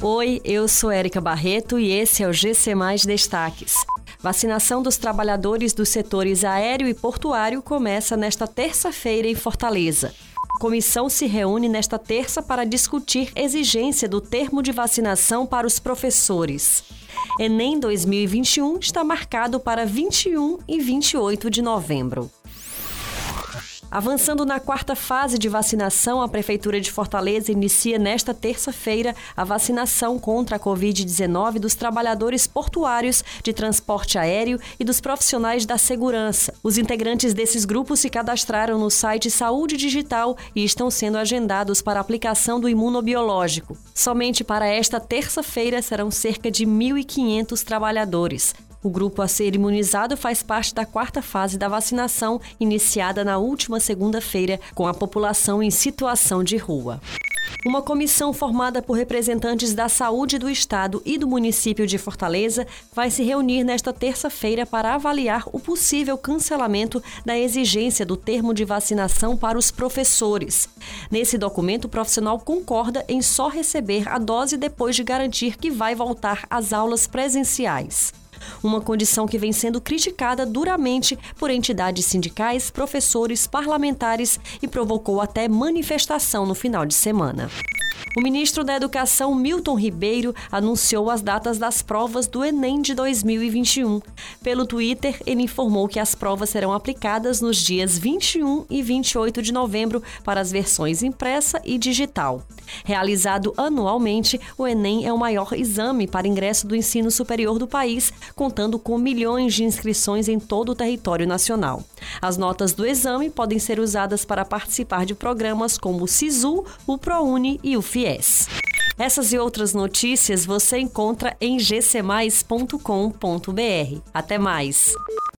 Oi, eu sou Érica Barreto e esse é o GC Mais Destaques. Vacinação dos trabalhadores dos setores aéreo e portuário começa nesta terça-feira em Fortaleza. Comissão se reúne nesta terça para discutir exigência do termo de vacinação para os professores. Enem 2021 está marcado para 21 e 28 de novembro. Avançando na quarta fase de vacinação, a Prefeitura de Fortaleza inicia nesta terça-feira a vacinação contra a Covid-19 dos trabalhadores portuários de transporte aéreo e dos profissionais da segurança. Os integrantes desses grupos se cadastraram no site Saúde Digital e estão sendo agendados para aplicação do imunobiológico. Somente para esta terça-feira serão cerca de 1.500 trabalhadores. O grupo a ser imunizado faz parte da quarta fase da vacinação, iniciada na última segunda-feira, com a população em situação de rua. Uma comissão formada por representantes da saúde do estado e do município de Fortaleza vai se reunir nesta terça-feira para avaliar o possível cancelamento da exigência do termo de vacinação para os professores. Nesse documento, o profissional concorda em só receber a dose depois de garantir que vai voltar às aulas presenciais uma condição que vem sendo criticada duramente por entidades sindicais, professores, parlamentares e provocou até manifestação no final de semana. O ministro da Educação, Milton Ribeiro, anunciou as datas das provas do Enem de 2021. Pelo Twitter, ele informou que as provas serão aplicadas nos dias 21 e 28 de novembro para as versões impressa e digital. Realizado anualmente, o Enem é o maior exame para ingresso do ensino superior do país, contando com milhões de inscrições em todo o território nacional. As notas do exame podem ser usadas para participar de programas como o SISU, o ProUni e o FIES. Essas e outras notícias você encontra em gcmais.com.br. Até mais!